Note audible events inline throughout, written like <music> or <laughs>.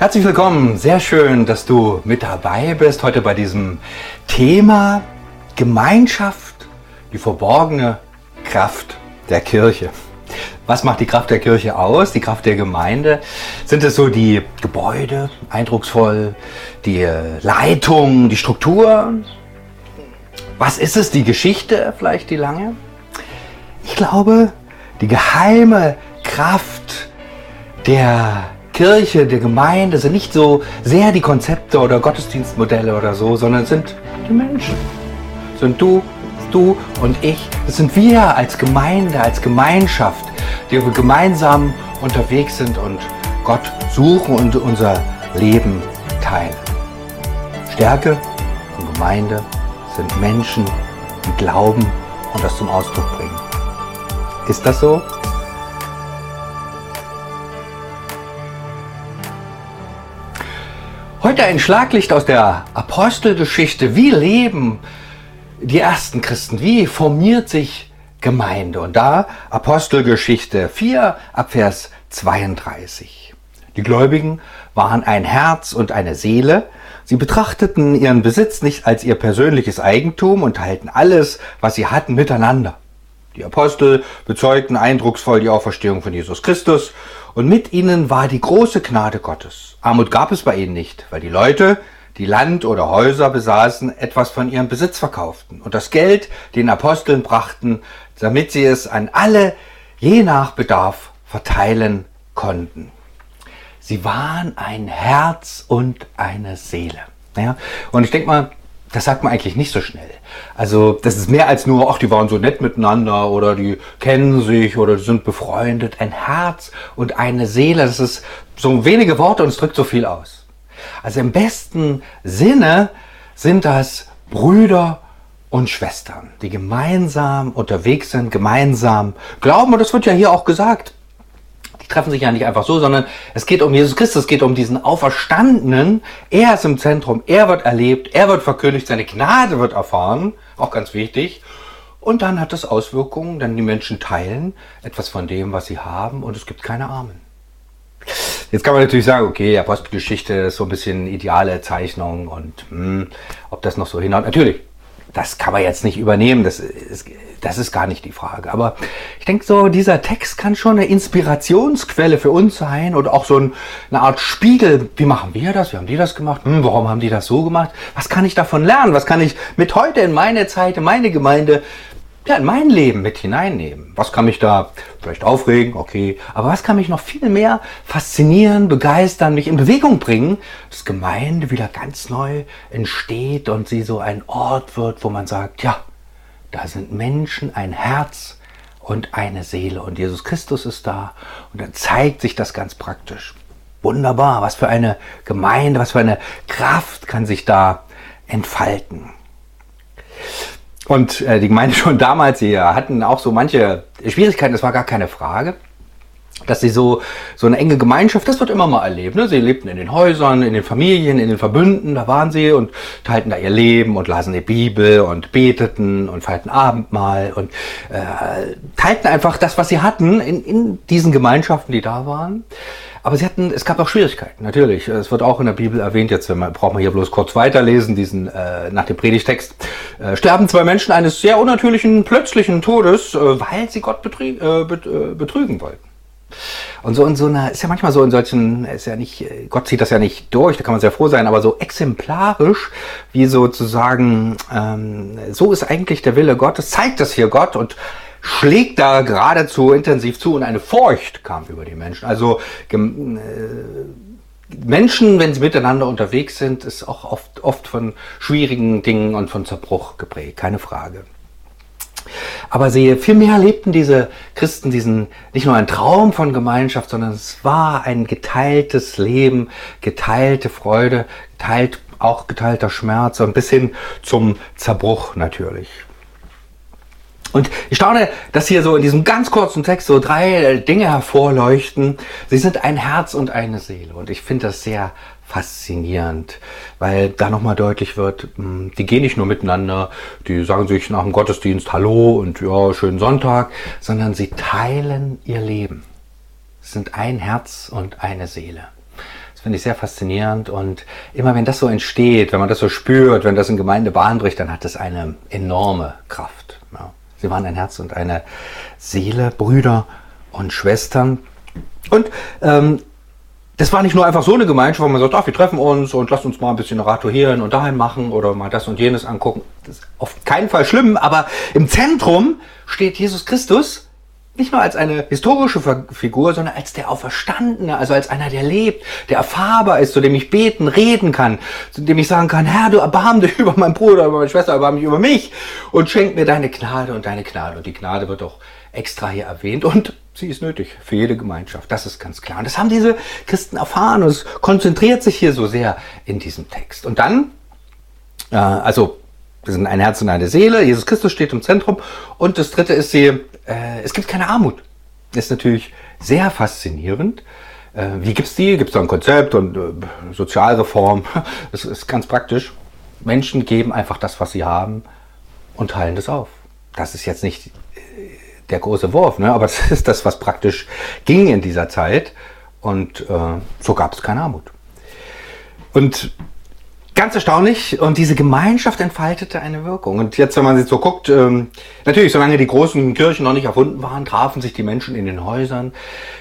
Herzlich willkommen, sehr schön, dass du mit dabei bist heute bei diesem Thema Gemeinschaft, die verborgene Kraft der Kirche. Was macht die Kraft der Kirche aus, die Kraft der Gemeinde? Sind es so die Gebäude, eindrucksvoll, die Leitung, die Struktur? Was ist es, die Geschichte, vielleicht die lange? Ich glaube, die geheime Kraft der Kirche, der Gemeinde sind nicht so sehr die Konzepte oder Gottesdienstmodelle oder so, sondern sind die Menschen. Sind du, du und ich. Das sind wir als Gemeinde, als Gemeinschaft, die wir gemeinsam unterwegs sind und Gott suchen und unser Leben teilen. Stärke von Gemeinde sind Menschen, die glauben und das zum Ausdruck bringen. Ist das so? Heute ein Schlaglicht aus der Apostelgeschichte. Wie leben die ersten Christen? Wie formiert sich Gemeinde? Und da Apostelgeschichte 4 ab Vers 32. Die Gläubigen waren ein Herz und eine Seele. Sie betrachteten ihren Besitz nicht als ihr persönliches Eigentum und teilten alles, was sie hatten, miteinander. Die Apostel bezeugten eindrucksvoll die Auferstehung von Jesus Christus und mit ihnen war die große Gnade Gottes. Armut gab es bei ihnen nicht, weil die Leute, die Land oder Häuser besaßen, etwas von ihrem Besitz verkauften und das Geld den Aposteln brachten, damit sie es an alle je nach Bedarf verteilen konnten. Sie waren ein Herz und eine Seele. Ja? Und ich denke mal, das sagt man eigentlich nicht so schnell. Also das ist mehr als nur, ach, die waren so nett miteinander oder die kennen sich oder sind befreundet. Ein Herz und eine Seele, das ist so wenige Worte und es drückt so viel aus. Also im besten Sinne sind das Brüder und Schwestern, die gemeinsam unterwegs sind, gemeinsam glauben. Und das wird ja hier auch gesagt treffen sich ja nicht einfach so, sondern es geht um Jesus Christus, es geht um diesen Auferstandenen. Er ist im Zentrum, er wird erlebt, er wird verkündigt, seine Gnade wird erfahren, auch ganz wichtig. Und dann hat das Auswirkungen, denn die Menschen teilen etwas von dem, was sie haben und es gibt keine Armen. Jetzt kann man natürlich sagen, okay, Apostelgeschichte ist so ein bisschen ideale Zeichnung und hm, ob das noch so hinhaut. Natürlich, das kann man jetzt nicht übernehmen, das ist, das ist gar nicht die Frage. Aber ich denke so, dieser Text kann schon eine Inspirationsquelle für uns sein oder auch so ein, eine Art Spiegel. Wie machen wir das? Wie haben die das gemacht? Hm, warum haben die das so gemacht? Was kann ich davon lernen? Was kann ich mit heute in meine Zeit, in meine Gemeinde, ja, in mein Leben mit hineinnehmen? Was kann mich da vielleicht aufregen? Okay. Aber was kann mich noch viel mehr faszinieren, begeistern, mich in Bewegung bringen, dass Gemeinde wieder ganz neu entsteht und sie so ein Ort wird, wo man sagt, ja, da sind Menschen, ein Herz und eine Seele. Und Jesus Christus ist da. Und dann zeigt sich das ganz praktisch. Wunderbar. Was für eine Gemeinde, was für eine Kraft kann sich da entfalten. Und äh, die Gemeinde <laughs> schon damals, sie hatten auch so manche Schwierigkeiten, das war gar keine Frage dass sie so, so eine enge Gemeinschaft, das wird immer mal erlebt. Ne? Sie lebten in den Häusern, in den Familien, in den Verbünden, da waren sie und teilten da ihr Leben und lasen die Bibel und beteten und feierten Abendmahl und äh, teilten einfach das, was sie hatten in, in diesen Gemeinschaften, die da waren. Aber sie hatten, es gab auch Schwierigkeiten, natürlich. Es wird auch in der Bibel erwähnt, jetzt man, braucht man hier bloß kurz weiterlesen, diesen äh, nach dem Predigtext. Äh, sterben zwei Menschen eines sehr unnatürlichen, plötzlichen Todes, äh, weil sie Gott betrü äh, äh, betrügen wollten. Und so in so einer, ist ja manchmal so in solchen, ist ja nicht, Gott zieht das ja nicht durch, da kann man sehr froh sein, aber so exemplarisch, wie sozusagen, ähm, so ist eigentlich der Wille Gottes, zeigt das hier Gott und schlägt da geradezu intensiv zu und eine Furcht kam über die Menschen. Also äh, Menschen, wenn sie miteinander unterwegs sind, ist auch oft, oft von schwierigen Dingen und von Zerbruch geprägt, keine Frage. Aber sie vielmehr lebten diese Christen diesen nicht nur einen Traum von Gemeinschaft, sondern es war ein geteiltes Leben, geteilte Freude, geteilt, auch geteilter Schmerz und bis hin zum Zerbruch natürlich. Und ich staune, dass hier so in diesem ganz kurzen Text so drei Dinge hervorleuchten. Sie sind ein Herz und eine Seele. Und ich finde das sehr faszinierend, weil da nochmal deutlich wird, hm, die gehen nicht nur miteinander, die sagen sich nach dem Gottesdienst Hallo und ja, schönen Sonntag, sondern sie teilen ihr Leben. Es sind ein Herz und eine Seele. Das finde ich sehr faszinierend. Und immer wenn das so entsteht, wenn man das so spürt, wenn das in Gemeinde Bahn bricht, dann hat das eine enorme Kraft. Ja. Sie waren ein Herz und eine Seele, Brüder und Schwestern. Und ähm, das war nicht nur einfach so eine Gemeinschaft, wo man sagt, ach, wir treffen uns und lasst uns mal ein bisschen Rato hierhin und dahin machen oder mal das und jenes angucken. Das ist auf keinen Fall schlimm, aber im Zentrum steht Jesus Christus nicht nur als eine historische Figur, sondern als der Auferstandene, also als einer, der lebt, der erfahrbar ist, zu dem ich beten, reden kann, zu dem ich sagen kann, Herr, du erbarm dich <laughs> über meinen Bruder, über meine Schwester, erbarm dich über mich und schenk mir deine Gnade und deine Gnade. Und die Gnade wird auch extra hier erwähnt und sie ist nötig für jede Gemeinschaft. Das ist ganz klar. Und das haben diese Christen erfahren und es konzentriert sich hier so sehr in diesem Text. Und dann, äh, also wir sind ein Herz und eine Seele, Jesus Christus steht im Zentrum und das dritte ist sie, äh, es gibt keine Armut. Das ist natürlich sehr faszinierend. Äh, wie gibt's die? Gibt es da ein Konzept und äh, Sozialreform? <laughs> Das ist ganz praktisch. Menschen geben einfach das, was sie haben und teilen das auf. Das ist jetzt nicht der große Wurf, ne? aber <laughs> das ist das, was praktisch ging in dieser Zeit. Und äh, so gab es keine Armut. Und ganz erstaunlich, und diese Gemeinschaft entfaltete eine Wirkung. Und jetzt, wenn man sich so guckt, ähm, natürlich, solange die großen Kirchen noch nicht erfunden waren, trafen sich die Menschen in den Häusern.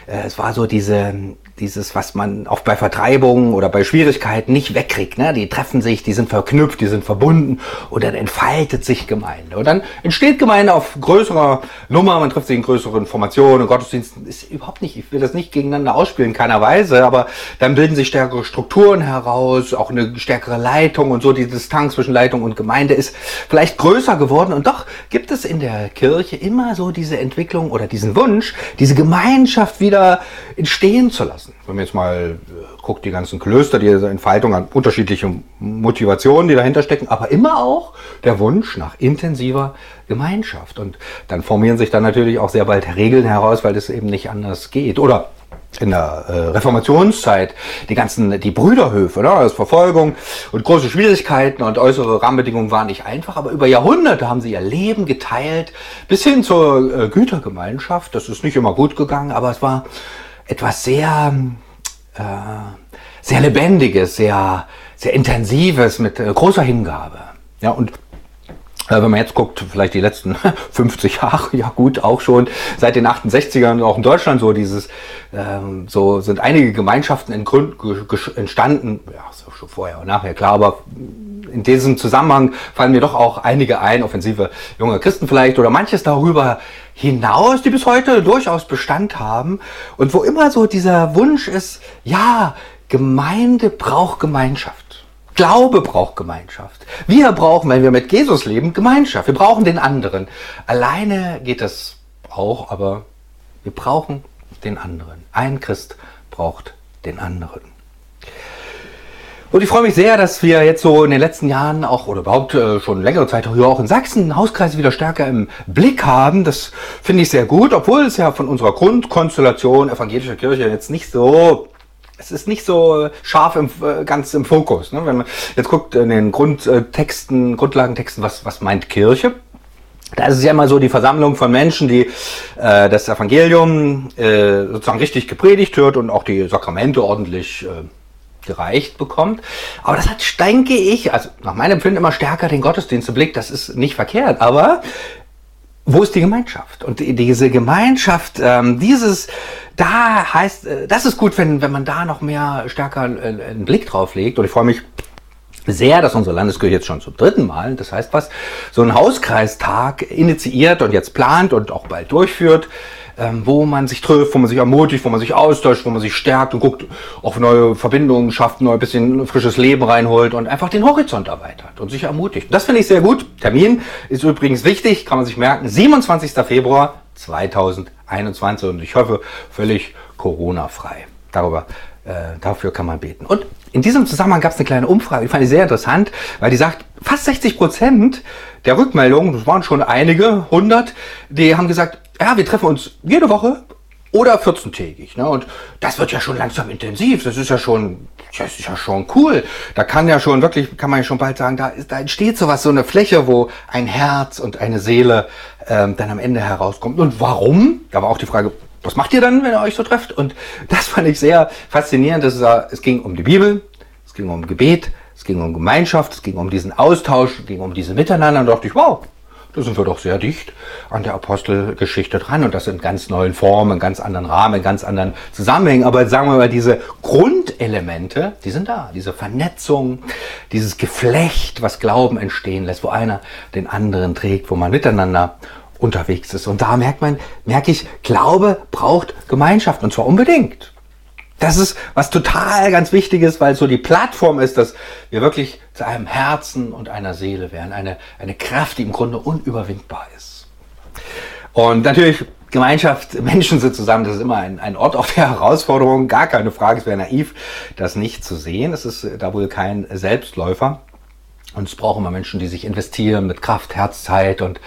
Äh, es war so diese dieses, was man auch bei Vertreibungen oder bei Schwierigkeiten nicht wegkriegt. Ne? Die treffen sich, die sind verknüpft, die sind verbunden und dann entfaltet sich Gemeinde. Und dann entsteht Gemeinde auf größerer Nummer, man trifft sich in größeren Formationen. Gottesdienst ist überhaupt nicht, ich will das nicht gegeneinander ausspielen, keiner Weise, aber dann bilden sich stärkere Strukturen heraus, auch eine stärkere Leitung und so. Die Distanz zwischen Leitung und Gemeinde ist vielleicht größer geworden und doch gibt es in der Kirche immer so diese Entwicklung oder diesen Wunsch, diese Gemeinschaft wieder entstehen zu lassen. Wenn man jetzt mal äh, guckt, die ganzen Klöster, die Entfaltung an unterschiedliche Motivationen, die dahinter stecken, aber immer auch der Wunsch nach intensiver Gemeinschaft. Und dann formieren sich dann natürlich auch sehr bald Regeln heraus, weil das eben nicht anders geht. Oder in der äh, Reformationszeit die ganzen die Brüderhöfe, ne, das Verfolgung und große Schwierigkeiten und äußere Rahmenbedingungen waren nicht einfach, aber über Jahrhunderte haben sie ihr Leben geteilt bis hin zur äh, Gütergemeinschaft. Das ist nicht immer gut gegangen, aber es war etwas sehr, äh, sehr Lebendiges, sehr, sehr Intensives mit äh, großer Hingabe. Ja, und wenn man jetzt guckt, vielleicht die letzten <laughs> 50 Jahre, ja gut, auch schon seit den 68ern, auch in Deutschland so dieses, ähm, so sind einige Gemeinschaften in Grund, entstanden, ja, so schon vorher und nachher, klar, aber in diesem Zusammenhang fallen mir doch auch einige ein, offensive junge Christen vielleicht oder manches darüber hinaus, die bis heute durchaus Bestand haben und wo immer so dieser Wunsch ist, ja, Gemeinde braucht Gemeinschaft. Glaube braucht Gemeinschaft. Wir brauchen, wenn wir mit Jesus leben, Gemeinschaft. Wir brauchen den anderen. Alleine geht das auch, aber wir brauchen den anderen. Ein Christ braucht den anderen. Und ich freue mich sehr, dass wir jetzt so in den letzten Jahren auch oder überhaupt äh, schon längere Zeit hier auch in Sachsen Hauskreise wieder stärker im Blick haben. Das finde ich sehr gut, obwohl es ja von unserer Grundkonstellation evangelischer Kirche jetzt nicht so es ist nicht so scharf im, äh, ganz im Fokus. Ne? Wenn man jetzt guckt in den Grundtexten, Grundlagentexten, was, was meint Kirche? Da ist es ja immer so die Versammlung von Menschen, die äh, das Evangelium äh, sozusagen richtig gepredigt hört und auch die Sakramente ordentlich äh, gereicht bekommt. Aber das hat, denke ich, also nach meinem Empfinden immer stärker den Gottesdienst im Blick. Das ist nicht verkehrt. Aber wo ist die Gemeinschaft? Und diese Gemeinschaft, ähm, dieses, da heißt, äh, das ist gut, wenn, wenn man da noch mehr stärker äh, einen Blick drauf legt. Und ich freue mich sehr, dass unsere Landeskirche jetzt schon zum dritten Mal, das heißt was, so einen Hauskreistag initiiert und jetzt plant und auch bald durchführt, ähm, wo man sich trifft, wo man sich ermutigt, wo man sich austauscht, wo man sich stärkt und guckt, auf neue Verbindungen schafft, neu ein bisschen frisches Leben reinholt und einfach den Horizont erweitert und sich ermutigt. Das finde ich sehr gut. Termin ist übrigens wichtig, kann man sich merken, 27. Februar 2021 und ich hoffe völlig Corona-frei. Darüber, äh, dafür kann man beten. Und in diesem Zusammenhang gab es eine kleine Umfrage, die fand ich sehr interessant, weil die sagt, fast 60 Prozent der Rückmeldungen, das waren schon einige, 100, die haben gesagt, ja, wir treffen uns jede Woche oder 14-tägig. Ne? Und das wird ja schon langsam intensiv. Das ist ja schon, das ist ja schon cool. Da kann ja schon wirklich, kann man ja schon bald sagen, da, ist, da entsteht sowas, so eine Fläche, wo ein Herz und eine Seele ähm, dann am Ende herauskommt. Und warum? Da war auch die Frage, was macht ihr dann, wenn ihr euch so trefft? Und <laughs> das fand ich sehr faszinierend. Das ist, es ging um die Bibel, es ging um Gebet, es ging um Gemeinschaft, es ging um diesen Austausch, es ging um diesen Miteinander. Und da dachte ich, wow, da sind wir doch sehr dicht an der Apostelgeschichte dran und das in ganz neuen Formen, in ganz anderen Rahmen, in ganz anderen Zusammenhängen. Aber sagen wir mal, diese Grundelemente, die sind da. Diese Vernetzung, dieses Geflecht, was Glauben entstehen lässt, wo einer den anderen trägt, wo man miteinander unterwegs ist. Und da merkt man, merke ich, Glaube braucht Gemeinschaft und zwar unbedingt. Das ist was total ganz Wichtiges, weil so die Plattform ist, dass wir wirklich zu einem Herzen und einer Seele werden. Eine, eine Kraft, die im Grunde unüberwindbar ist. Und natürlich Gemeinschaft, <laughs> Menschen sind zusammen, das ist immer ein, ein Ort auf <laughs> der Herausforderung, gar keine Frage, es wäre naiv, das nicht zu sehen. Es ist da wohl kein Selbstläufer. Und es braucht immer Menschen, die sich investieren mit Kraft, Herz, Zeit und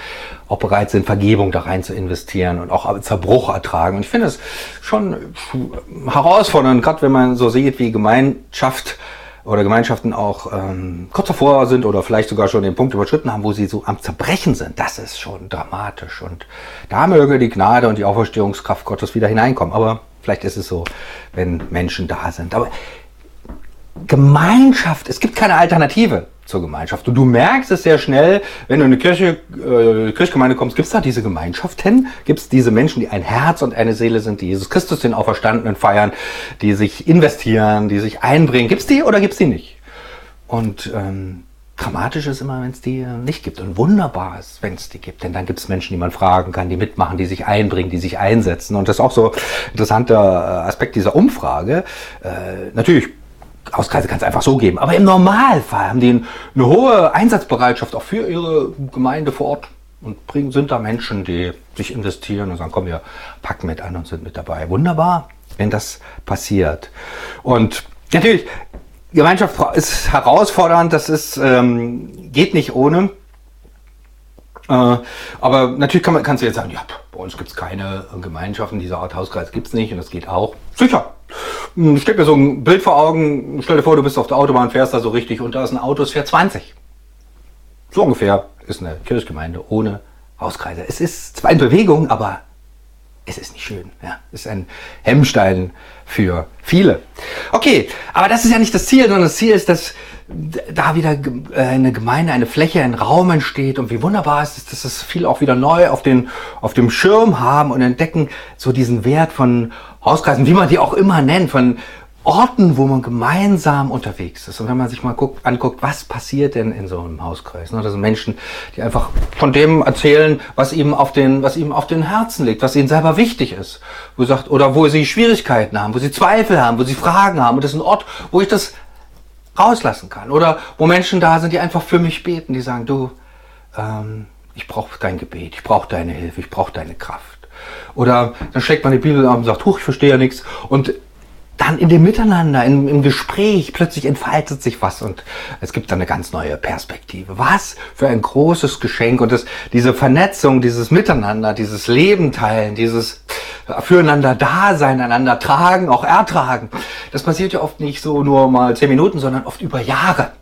auch bereit sind, Vergebung da rein zu investieren und auch Zerbruch ertragen. Und ich finde es schon herausfordernd, gerade wenn man so sieht, wie Gemeinschaft oder Gemeinschaften auch ähm, kurz davor sind oder vielleicht sogar schon den Punkt überschritten haben, wo sie so am Zerbrechen sind. Das ist schon dramatisch. Und da möge die Gnade und die Auferstehungskraft Gottes wieder hineinkommen. Aber vielleicht ist es so, wenn Menschen da sind. Aber Gemeinschaft, es gibt keine Alternative zur Gemeinschaft. Und du merkst es sehr schnell, wenn du in eine Kirche, äh, Kirchgemeinde kommst, gibt es da diese Gemeinschaft hin? Gibt es diese Menschen, die ein Herz und eine Seele sind, die Jesus Christus den Auferstandenen feiern, die sich investieren, die sich einbringen? Gibt es die oder gibt es die nicht? Und ähm, dramatisch ist immer, wenn es die nicht gibt. Und wunderbar ist, wenn es die gibt. Denn dann gibt es Menschen, die man fragen kann, die mitmachen, die sich einbringen, die sich einsetzen. Und das ist auch so ein interessanter Aspekt dieser Umfrage. Äh, natürlich Hauskreise kann es einfach so geben. Aber im Normalfall haben die eine hohe Einsatzbereitschaft auch für ihre Gemeinde vor Ort und bringen, sind da Menschen, die sich investieren und sagen, komm, wir packen mit an und sind mit dabei. Wunderbar, wenn das passiert. Und natürlich, Gemeinschaft ist herausfordernd, das ist, ähm, geht nicht ohne. Äh, aber natürlich kann man, kannst du jetzt sagen, ja, bei uns gibt es keine Gemeinschaften dieser Art Hauskreis gibt es nicht und das geht auch. Sicher, hm, Steck mir so ein Bild vor Augen. Stell dir vor, du bist auf der Autobahn, fährst da so richtig und da ist ein Auto, es fährt 20. So ungefähr ist eine Kirchgemeinde ohne Hauskreise. Es ist zwar in Bewegung, aber es ist nicht schön. Ja, es ist ein Hemmstein für viele. Okay, aber das ist ja nicht das Ziel, sondern das Ziel ist, dass da wieder äh, eine Gemeinde, eine Fläche, ein Raum entsteht und wie wunderbar ist es, dass es viel auch wieder neu auf, den, auf dem Schirm haben und entdecken so diesen Wert von Hauskreisen, wie man die auch immer nennt, von Orten, wo man gemeinsam unterwegs ist. Und wenn man sich mal guckt, anguckt, was passiert denn in so einem Hauskreis? Ne? Das sind Menschen, die einfach von dem erzählen, was ihm auf den, was ihm auf den Herzen liegt, was ihnen selber wichtig ist. Wo sagt, oder wo sie Schwierigkeiten haben, wo sie Zweifel haben, wo sie Fragen haben. Und das ist ein Ort, wo ich das rauslassen kann. Oder wo Menschen da sind, die einfach für mich beten, die sagen, du, ähm, ich brauche dein Gebet, ich brauche deine Hilfe, ich brauche deine Kraft. Oder dann schlägt man die Bibel an und sagt, huch, ich verstehe ja nichts. Und dann in dem Miteinander, im, im Gespräch, plötzlich entfaltet sich was und es gibt dann eine ganz neue Perspektive. Was für ein großes Geschenk und das, diese Vernetzung, dieses Miteinander, dieses Leben teilen, dieses füreinander da sein, einander tragen, auch ertragen. Das passiert ja oft nicht so nur mal zehn Minuten, sondern oft über Jahre.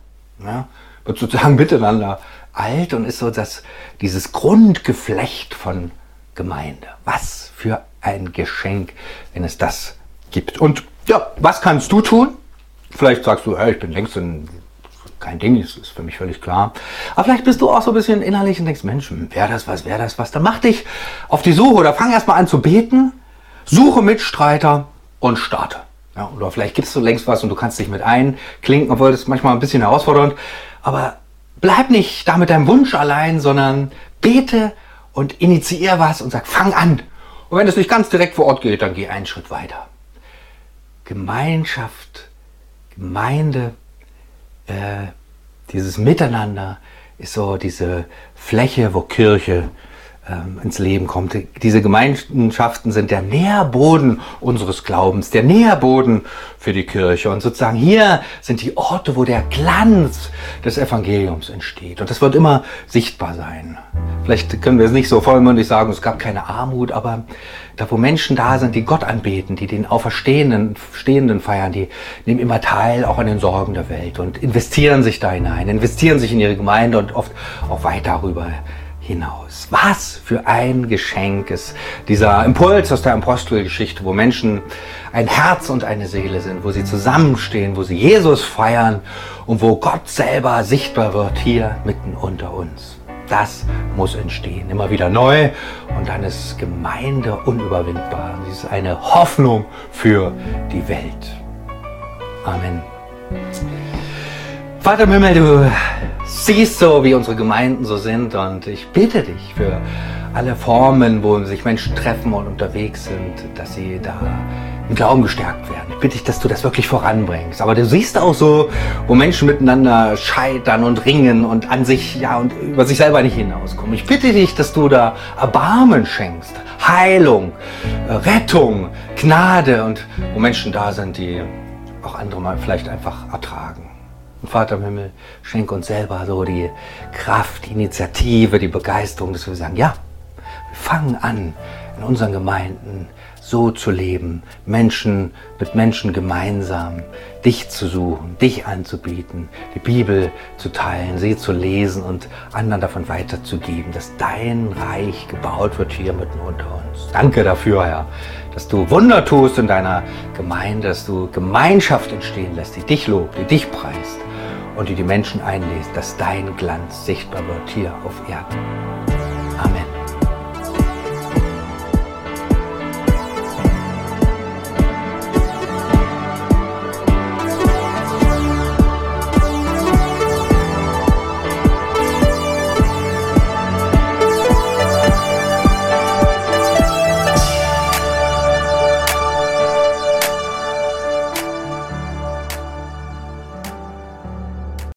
Ja? Wird sozusagen miteinander alt und ist so das, dieses Grundgeflecht von Gemeinde. Was für ein Geschenk, wenn es das gibt. Und ja, was kannst du tun? Vielleicht sagst du, hey, ich bin längst ein, kein Ding, das ist für mich völlig klar. Aber vielleicht bist du auch so ein bisschen innerlich und denkst, Mensch, wäre das was, wäre das was? Dann mach dich auf die Suche oder fang erstmal an zu beten, suche Mitstreiter und starte. Ja, oder vielleicht gibst du längst was und du kannst dich mit einklinken, obwohl das manchmal ein bisschen herausfordernd. Aber bleib nicht da mit deinem Wunsch allein, sondern bete und initiier was und sag, fang an. Und wenn es nicht ganz direkt vor Ort geht, dann geh einen Schritt weiter. Gemeinschaft, Gemeinde, äh, dieses Miteinander ist so diese Fläche, wo Kirche ähm, ins Leben kommt. Diese Gemeinschaften sind der Nährboden unseres Glaubens, der Nährboden für die Kirche. Und sozusagen hier sind die Orte, wo der Glanz des Evangeliums entsteht. Und das wird immer sichtbar sein. Vielleicht können wir es nicht so vollmündig sagen, es gab keine Armut, aber da wo Menschen da sind, die Gott anbeten, die den Auferstehenden Stehenden feiern, die nehmen immer teil auch an den Sorgen der Welt und investieren sich da hinein, investieren sich in ihre Gemeinde und oft auch weit darüber hinaus. Was für ein Geschenk ist dieser Impuls aus der Apostelgeschichte, wo Menschen ein Herz und eine Seele sind, wo sie zusammenstehen, wo sie Jesus feiern und wo Gott selber sichtbar wird hier mitten unter uns. Das muss entstehen, immer wieder neu und dann ist Gemeinde unüberwindbar. Sie ist eine Hoffnung für die Welt. Amen. Vater im Himmel, du siehst so, wie unsere Gemeinden so sind und ich bitte dich für alle Formen, wo sich Menschen treffen und unterwegs sind, dass sie da im Glauben gestärkt werden. Ich bitte dich, dass du das wirklich voranbringst. Aber du siehst auch so, wo Menschen miteinander scheitern und ringen und an sich, ja, und über sich selber nicht hinauskommen. Ich bitte dich, dass du da Erbarmen schenkst, Heilung, Rettung, Gnade und wo Menschen da sind, die auch andere mal vielleicht einfach ertragen. Und Vater im Himmel, schenk uns selber so die Kraft, die Initiative, die Begeisterung, dass wir sagen, ja, wir fangen an, in unseren Gemeinden so zu leben, Menschen mit Menschen gemeinsam, dich zu suchen, dich anzubieten, die Bibel zu teilen, sie zu lesen und anderen davon weiterzugeben, dass dein Reich gebaut wird hier mitten unter uns. Danke dafür, Herr, dass du Wunder tust in deiner Gemeinde, dass du Gemeinschaft entstehen lässt, die dich lobt, die dich preist und die die Menschen einlädt, dass dein Glanz sichtbar wird hier auf Erden.